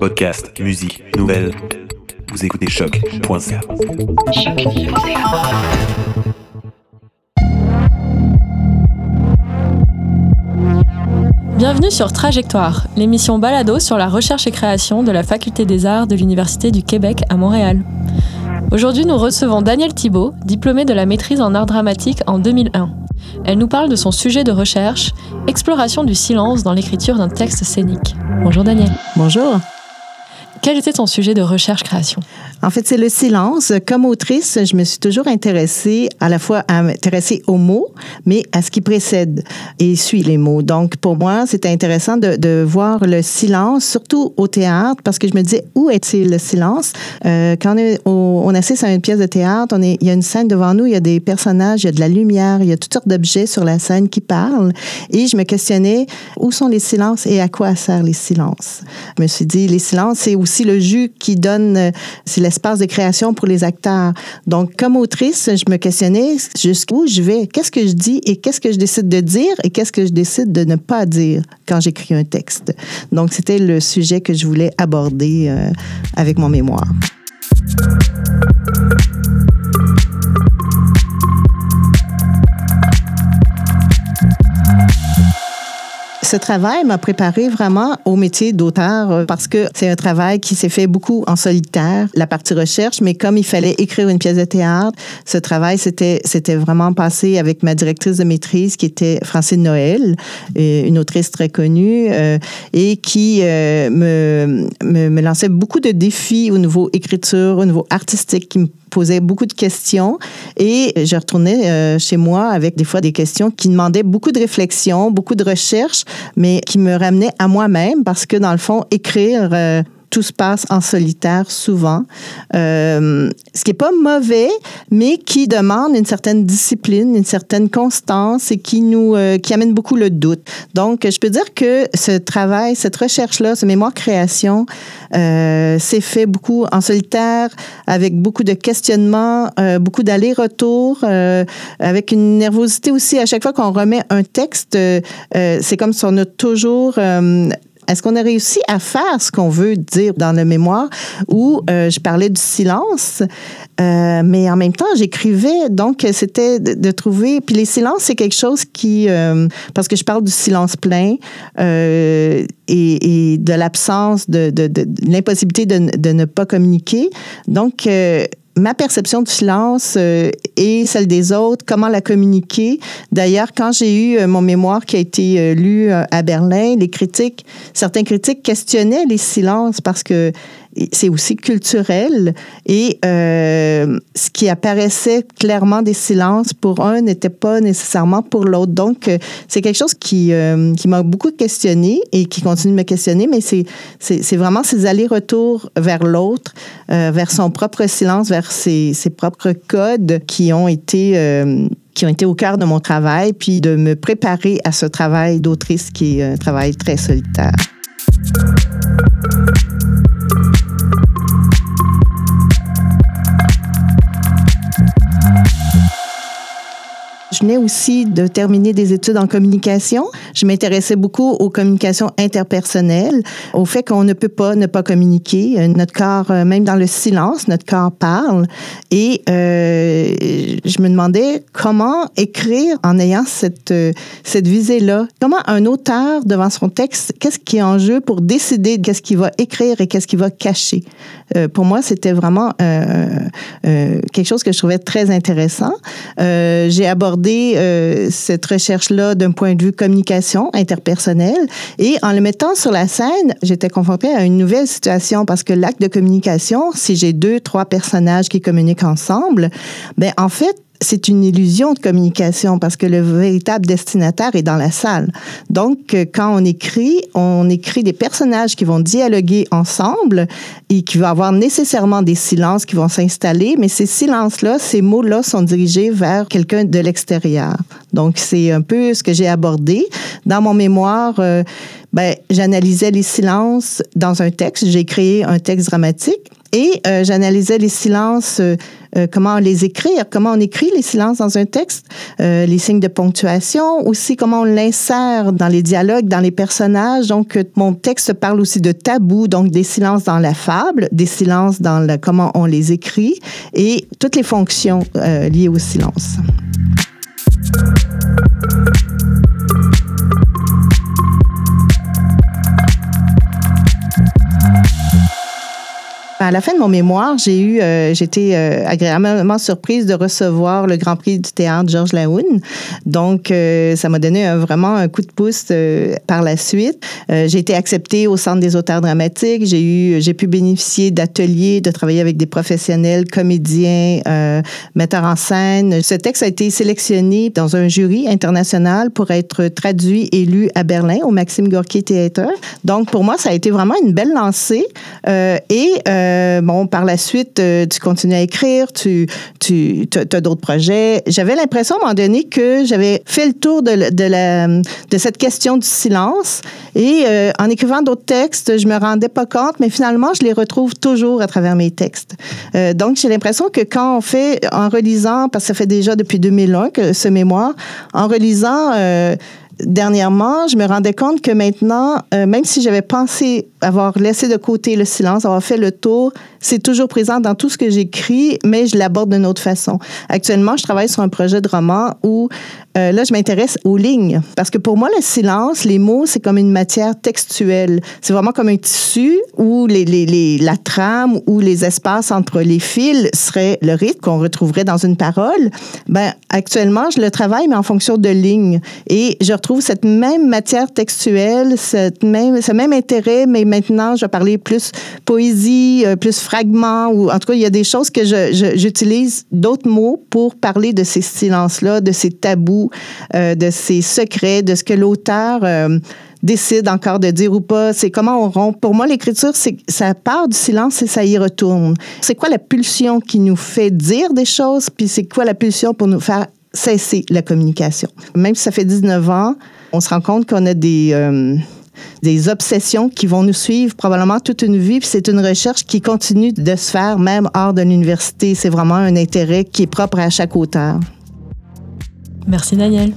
Podcast, musique, nouvelles. Vous écoutez choc.ca. Bienvenue sur Trajectoire, l'émission balado sur la recherche et création de la Faculté des Arts de l'Université du Québec à Montréal. Aujourd'hui, nous recevons Danielle Thibault, diplômée de la maîtrise en art dramatique en 2001. Elle nous parle de son sujet de recherche, exploration du silence dans l'écriture d'un texte scénique. Bonjour Danielle. Bonjour. Quel était ton sujet de recherche-création? En fait, c'est le silence. Comme autrice, je me suis toujours intéressée à la fois à m'intéresser aux mots, mais à ce qui précède et suit les mots. Donc, pour moi, c'était intéressant de, de, voir le silence, surtout au théâtre, parce que je me disais, où est-il le silence? Euh, quand on, assiste à une pièce de théâtre, on est, il y a une scène devant nous, il y a des personnages, il y a de la lumière, il y a toutes sortes d'objets sur la scène qui parlent. Et je me questionnais, où sont les silences et à quoi servent les silences? Je me suis dit, les silences, c'est le jus qui donne, c'est l'espace de création pour les acteurs. Donc, comme autrice, je me questionnais jusqu'où je vais, qu'est-ce que je dis et qu'est-ce que je décide de dire et qu'est-ce que je décide de ne pas dire quand j'écris un texte. Donc, c'était le sujet que je voulais aborder euh, avec mon mémoire. Ce travail m'a préparé vraiment au métier d'auteur euh, parce que c'est un travail qui s'est fait beaucoup en solitaire, la partie recherche, mais comme il fallait écrire une pièce de théâtre, ce travail c'était c'était vraiment passé avec ma directrice de maîtrise qui était Francine Noël, euh, une autrice très connue euh, et qui me, me, lançait beaucoup de défis au niveau écriture, au niveau artistique, qui me posait beaucoup de questions. Et je retournais chez moi avec des fois des questions qui demandaient beaucoup de réflexion, beaucoup de recherche, mais qui me ramenaient à moi-même parce que dans le fond, écrire... Euh, tout se passe en solitaire souvent, euh, ce qui est pas mauvais, mais qui demande une certaine discipline, une certaine constance et qui nous euh, qui amène beaucoup le doute. Donc, je peux dire que ce travail, cette recherche-là, ce mémoire création, euh, s'est fait beaucoup en solitaire, avec beaucoup de questionnements, euh, beaucoup d'allers-retours, euh, avec une nervosité aussi à chaque fois qu'on remet un texte. Euh, c'est comme si on a toujours est-ce qu'on a réussi à faire ce qu'on veut dire dans le mémoire où euh, je parlais du silence, euh, mais en même temps, j'écrivais. Donc, c'était de, de, trouver. Puis les silences, c'est quelque chose qui. Euh, parce que je parle du silence plein euh, et, et, de l'absence, de, de, de l'impossibilité de, ne pas communiquer. Donc, euh, ma perception du silence euh, et celle des autres, comment la communiquer. D'ailleurs, quand j'ai eu euh, mon mémoire qui a été euh, lu euh, à Berlin, les critiques, certains critiques questionnaient les silences parce que c'est aussi culturel et euh, ce qui apparaissait clairement des silences pour un n'était pas nécessairement pour l'autre. Donc, euh, c'est quelque chose qui, euh, qui m'a beaucoup questionné et qui continue de me questionner, mais c'est, vraiment ces allers-retours vers l'autre, vers son propre silence, vers ses, ses propres codes qui ont été qui ont été au cœur de mon travail, puis de me préparer à ce travail d'autrice qui est un travail très solitaire. Je venais aussi de terminer des études en communication. Je m'intéressais beaucoup aux communications interpersonnelles, au fait qu'on ne peut pas ne pas communiquer. Notre corps, euh, même dans le silence, notre corps parle. Et euh, je me demandais comment écrire en ayant cette, euh, cette visée-là. Comment un auteur, devant son texte, qu'est-ce qui est en jeu pour décider qu'est-ce qu'il va écrire et qu'est-ce qu'il va cacher? Euh, pour moi, c'était vraiment euh, euh, quelque chose que je trouvais très intéressant. J'ai abordé cette recherche-là d'un point de vue communication interpersonnelle et en le mettant sur la scène, j'étais confrontée à une nouvelle situation parce que l'acte de communication, si j'ai deux, trois personnages qui communiquent ensemble, ben en fait, c'est une illusion de communication parce que le véritable destinataire est dans la salle. Donc, quand on écrit, on écrit des personnages qui vont dialoguer ensemble et qui vont avoir nécessairement des silences qui vont s'installer, mais ces silences-là, ces mots-là sont dirigés vers quelqu'un de l'extérieur. Donc, c'est un peu ce que j'ai abordé dans mon mémoire. Euh, ben, j'analysais les silences dans un texte. J'ai créé un texte dramatique et euh, j'analysais les silences, euh, euh, comment les écrire, comment on écrit les silences dans un texte, les signes de ponctuation, aussi comment on l'insère dans les dialogues, dans les personnages. Donc, mon texte parle aussi de tabous, donc des silences dans la fable, des silences dans le, comment on les écrit et toutes les fonctions liées au silence. À la fin de mon mémoire, j'ai eu, euh, j'étais euh, agréablement surprise de recevoir le Grand Prix du théâtre Georges Laoun. Donc, euh, ça m'a donné vraiment un coup de pouce par la suite. j'ai été acceptée au Centre des auteurs dramatiques. J'ai eu, j'ai pu bénéficier d'ateliers, de travailler avec des professionnels, comédiens, metteurs en scène. Ce texte a été sélectionné dans un jury international pour être traduit et lu à Berlin au Maxime Gorky Theater. Donc, pour moi, ça a été vraiment une belle lancée et euh, bon, par la suite, euh, tu continues à écrire, tu, tu as d'autres projets. J'avais l'impression à un moment donné que j'avais fait le tour de, de, la, de cette question du silence. Et euh, en écrivant d'autres textes, je me rendais pas compte, mais finalement, je les retrouve toujours à travers mes textes. donc, j'ai l'impression que quand on fait, en relisant, parce que ça fait déjà depuis 2001 que ce mémoire, en relisant dernièrement, je me rendais compte que maintenant, même si j'avais pensé avoir laissé de côté le silence, avoir fait le tour, c'est toujours présent dans tout ce que j'écris, mais je l'aborde d'une autre façon. Actuellement, je travaille sur un projet de roman où euh, là, je m'intéresse aux lignes. Parce que pour moi, le silence, les mots, c'est comme une matière textuelle. C'est vraiment comme un tissu où les, les, les, la trame ou les espaces entre les fils seraient le rythme qu'on retrouverait dans une parole. Ben, actuellement, je le travaille, mais en fonction de lignes. Et je retrouve cette même matière textuelle, cette même, ce même intérêt, mais maintenant, je vais parler plus poésie, euh, plus fragments, ou en tout cas, il y a des choses que j'utilise d'autres mots pour parler de ces silences-là, de ces tabous, euh, de ces secrets, de ce que l'auteur euh, décide encore de dire ou pas. C'est comment on rompt. Pour moi, l'écriture, c'est ça part du silence et ça y retourne. C'est quoi la pulsion qui nous fait dire des choses, puis c'est quoi la pulsion pour nous faire cesser la communication? Même si ça fait 19 ans, on se rend compte qu'on a des des obsessions qui vont nous suivre probablement toute une vie. Puis c'est une recherche qui continue de se faire même hors de l'université. C'est vraiment un intérêt qui est propre à chaque auteur. Merci Daniel.